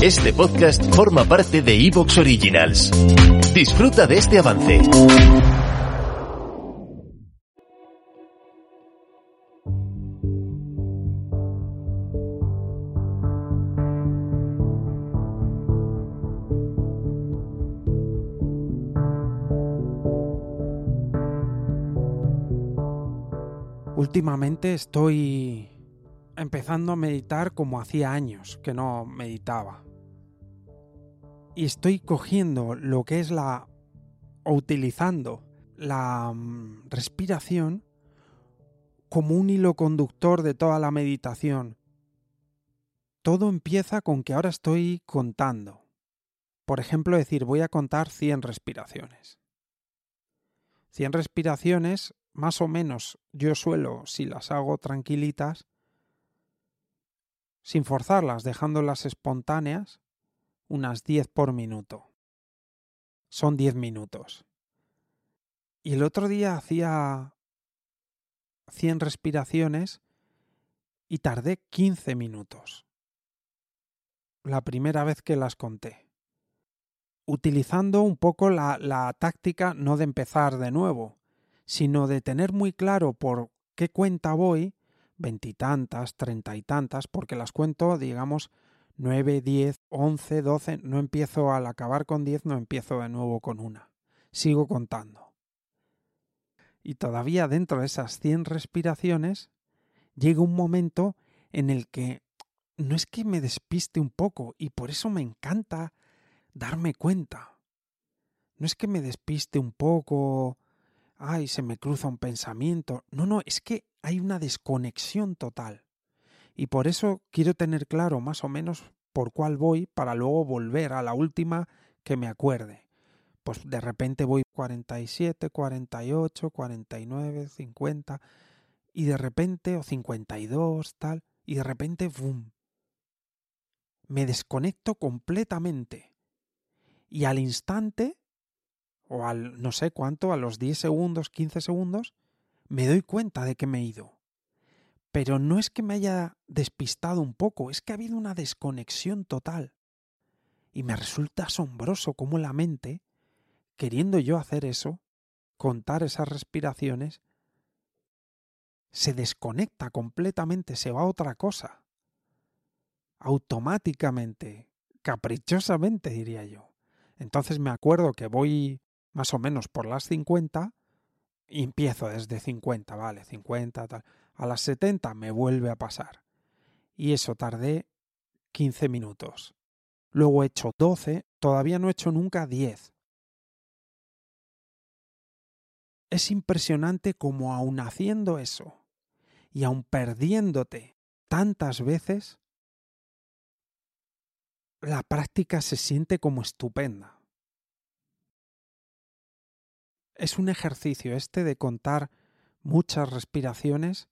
Este podcast forma parte de Evox Originals. Disfruta de este avance. Últimamente estoy empezando a meditar como hacía años que no meditaba. Y estoy cogiendo lo que es la... o utilizando la mm, respiración como un hilo conductor de toda la meditación. Todo empieza con que ahora estoy contando. Por ejemplo, decir, voy a contar 100 respiraciones. 100 respiraciones, más o menos, yo suelo, si las hago tranquilitas, sin forzarlas, dejándolas espontáneas, unas 10 por minuto. Son 10 minutos. Y el otro día hacía 100 respiraciones y tardé 15 minutos. La primera vez que las conté. Utilizando un poco la, la táctica no de empezar de nuevo, sino de tener muy claro por qué cuenta voy veintitantas, treinta y tantas, porque las cuento, digamos, nueve, diez, once, doce, no empiezo al acabar con diez, no empiezo de nuevo con una. Sigo contando. Y todavía dentro de esas cien respiraciones, llega un momento en el que no es que me despiste un poco, y por eso me encanta darme cuenta. No es que me despiste un poco, ay, se me cruza un pensamiento. No, no, es que hay una desconexión total. Y por eso quiero tener claro más o menos por cuál voy para luego volver a la última que me acuerde. Pues de repente voy 47, 48, 49, 50 y de repente o 52 tal y de repente ¡bum! Me desconecto completamente. Y al instante o al no sé cuánto, a los 10 segundos, 15 segundos, me doy cuenta de que me he ido. Pero no es que me haya despistado un poco, es que ha habido una desconexión total. Y me resulta asombroso cómo la mente, queriendo yo hacer eso, contar esas respiraciones, se desconecta completamente, se va a otra cosa. Automáticamente, caprichosamente diría yo. Entonces me acuerdo que voy más o menos por las 50 y empiezo desde 50, vale, 50, tal. A las 70 me vuelve a pasar. Y eso tardé 15 minutos. Luego he hecho 12, todavía no he hecho nunca 10. Es impresionante como aun haciendo eso y aun perdiéndote tantas veces, la práctica se siente como estupenda es un ejercicio este de contar muchas respiraciones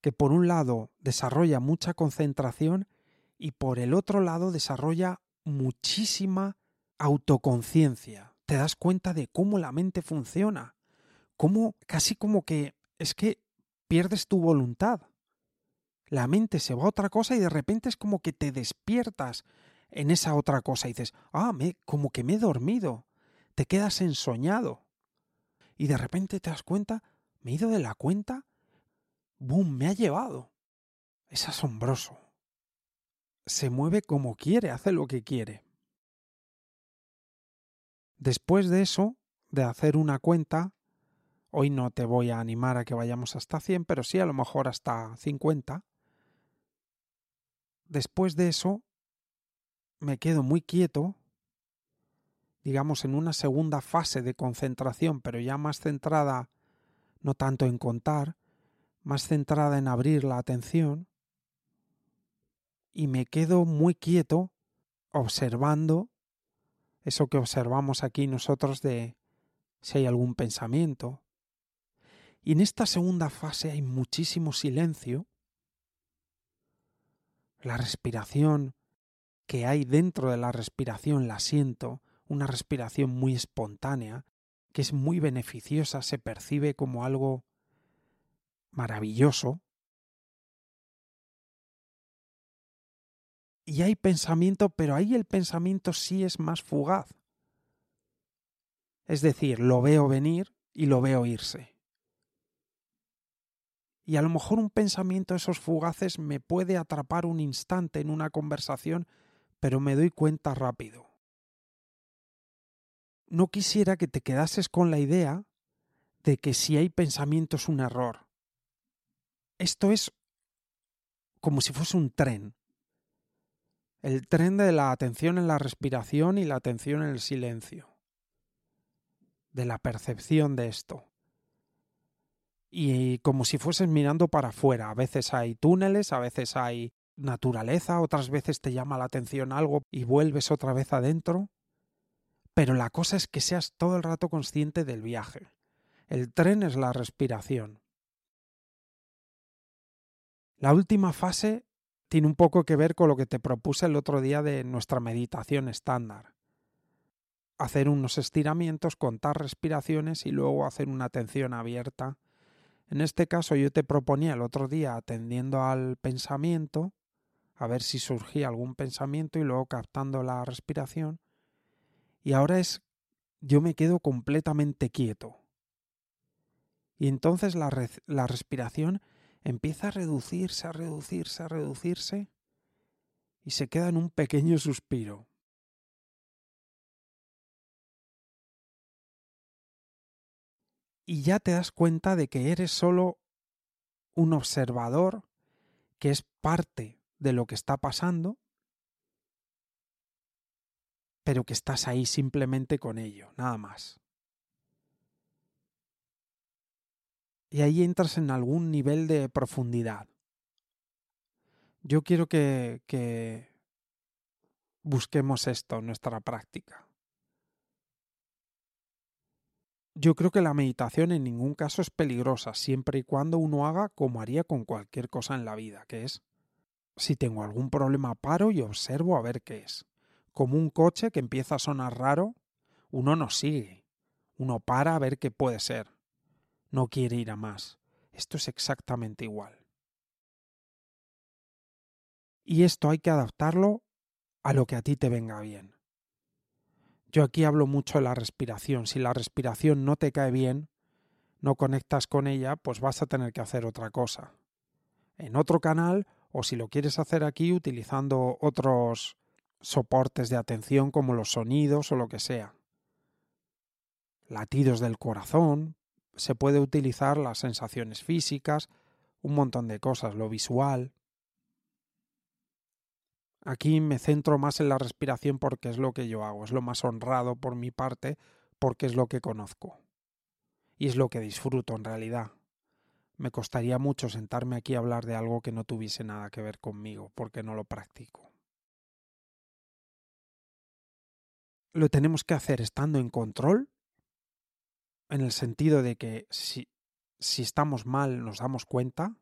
que por un lado desarrolla mucha concentración y por el otro lado desarrolla muchísima autoconciencia. Te das cuenta de cómo la mente funciona, cómo casi como que es que pierdes tu voluntad. La mente se va a otra cosa y de repente es como que te despiertas en esa otra cosa y dices, ah, me, como que me he dormido. Te quedas ensoñado y de repente te das cuenta, me he ido de la cuenta, ¡boom! Me ha llevado. Es asombroso. Se mueve como quiere, hace lo que quiere. Después de eso, de hacer una cuenta, hoy no te voy a animar a que vayamos hasta 100, pero sí a lo mejor hasta 50. Después de eso, me quedo muy quieto digamos, en una segunda fase de concentración, pero ya más centrada no tanto en contar, más centrada en abrir la atención, y me quedo muy quieto observando eso que observamos aquí nosotros de si hay algún pensamiento. Y en esta segunda fase hay muchísimo silencio. La respiración que hay dentro de la respiración la siento, una respiración muy espontánea, que es muy beneficiosa, se percibe como algo maravilloso. y hay pensamiento, pero ahí el pensamiento sí es más fugaz. Es decir, lo veo venir y lo veo irse. Y a lo mejor un pensamiento de esos fugaces me puede atrapar un instante en una conversación, pero me doy cuenta rápido. No quisiera que te quedases con la idea de que si hay pensamiento es un error. Esto es como si fuese un tren. El tren de la atención en la respiración y la atención en el silencio. De la percepción de esto y como si fueses mirando para afuera. A veces hay túneles, a veces hay naturaleza, otras veces te llama la atención algo y vuelves otra vez adentro. Pero la cosa es que seas todo el rato consciente del viaje. El tren es la respiración. La última fase tiene un poco que ver con lo que te propuse el otro día de nuestra meditación estándar. Hacer unos estiramientos, contar respiraciones y luego hacer una atención abierta en este caso yo te proponía el otro día atendiendo al pensamiento, a ver si surgía algún pensamiento y luego captando la respiración. Y ahora es yo me quedo completamente quieto. Y entonces la, la respiración empieza a reducirse, a reducirse, a reducirse y se queda en un pequeño suspiro. y ya te das cuenta de que eres solo un observador que es parte de lo que está pasando, pero que estás ahí simplemente con ello, nada más. Y ahí entras en algún nivel de profundidad. Yo quiero que, que busquemos esto en nuestra práctica. Yo creo que la meditación en ningún caso es peligrosa, siempre y cuando uno haga como haría con cualquier cosa en la vida, que es, si tengo algún problema paro y observo a ver qué es. Como un coche que empieza a sonar raro, uno no sigue, uno para a ver qué puede ser. No quiere ir a más. Esto es exactamente igual. Y esto hay que adaptarlo a lo que a ti te venga bien. Yo aquí hablo mucho de la respiración. Si la respiración no te cae bien, no conectas con ella, pues vas a tener que hacer otra cosa. En otro canal, o si lo quieres hacer aquí utilizando otros soportes de atención como los sonidos o lo que sea. Latidos del corazón, se puede utilizar las sensaciones físicas, un montón de cosas, lo visual. Aquí me centro más en la respiración porque es lo que yo hago, es lo más honrado por mi parte porque es lo que conozco. Y es lo que disfruto en realidad. Me costaría mucho sentarme aquí a hablar de algo que no tuviese nada que ver conmigo, porque no lo practico. Lo tenemos que hacer estando en control, en el sentido de que si, si estamos mal nos damos cuenta,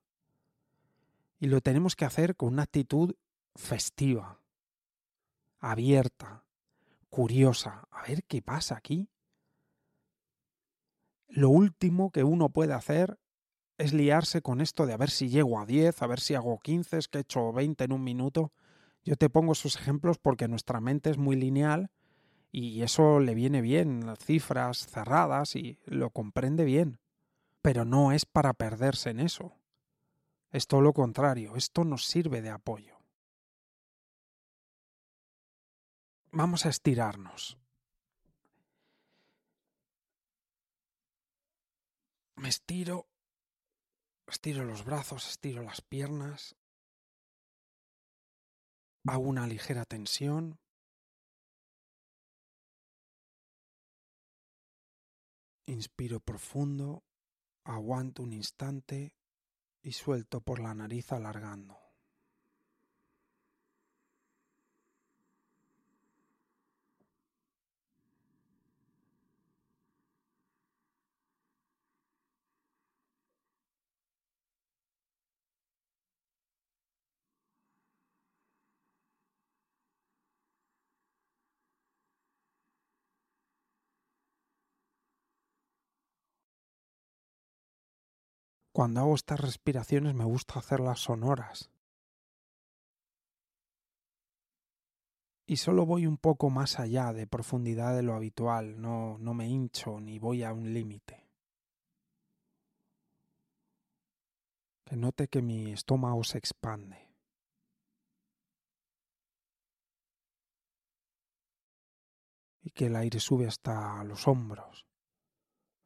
y lo tenemos que hacer con una actitud festiva, abierta, curiosa, a ver qué pasa aquí. Lo último que uno puede hacer es liarse con esto de a ver si llego a 10, a ver si hago 15, es que he hecho 20 en un minuto. Yo te pongo esos ejemplos porque nuestra mente es muy lineal y eso le viene bien, cifras cerradas y lo comprende bien. Pero no es para perderse en eso. Es todo lo contrario, esto nos sirve de apoyo. Vamos a estirarnos. Me estiro, estiro los brazos, estiro las piernas, hago una ligera tensión. Inspiro profundo, aguanto un instante y suelto por la nariz alargando. Cuando hago estas respiraciones me gusta hacerlas sonoras. y solo voy un poco más allá de profundidad de lo habitual, no, no me hincho ni voy a un límite. Que note que mi estómago se expande. Y que el aire sube hasta los hombros.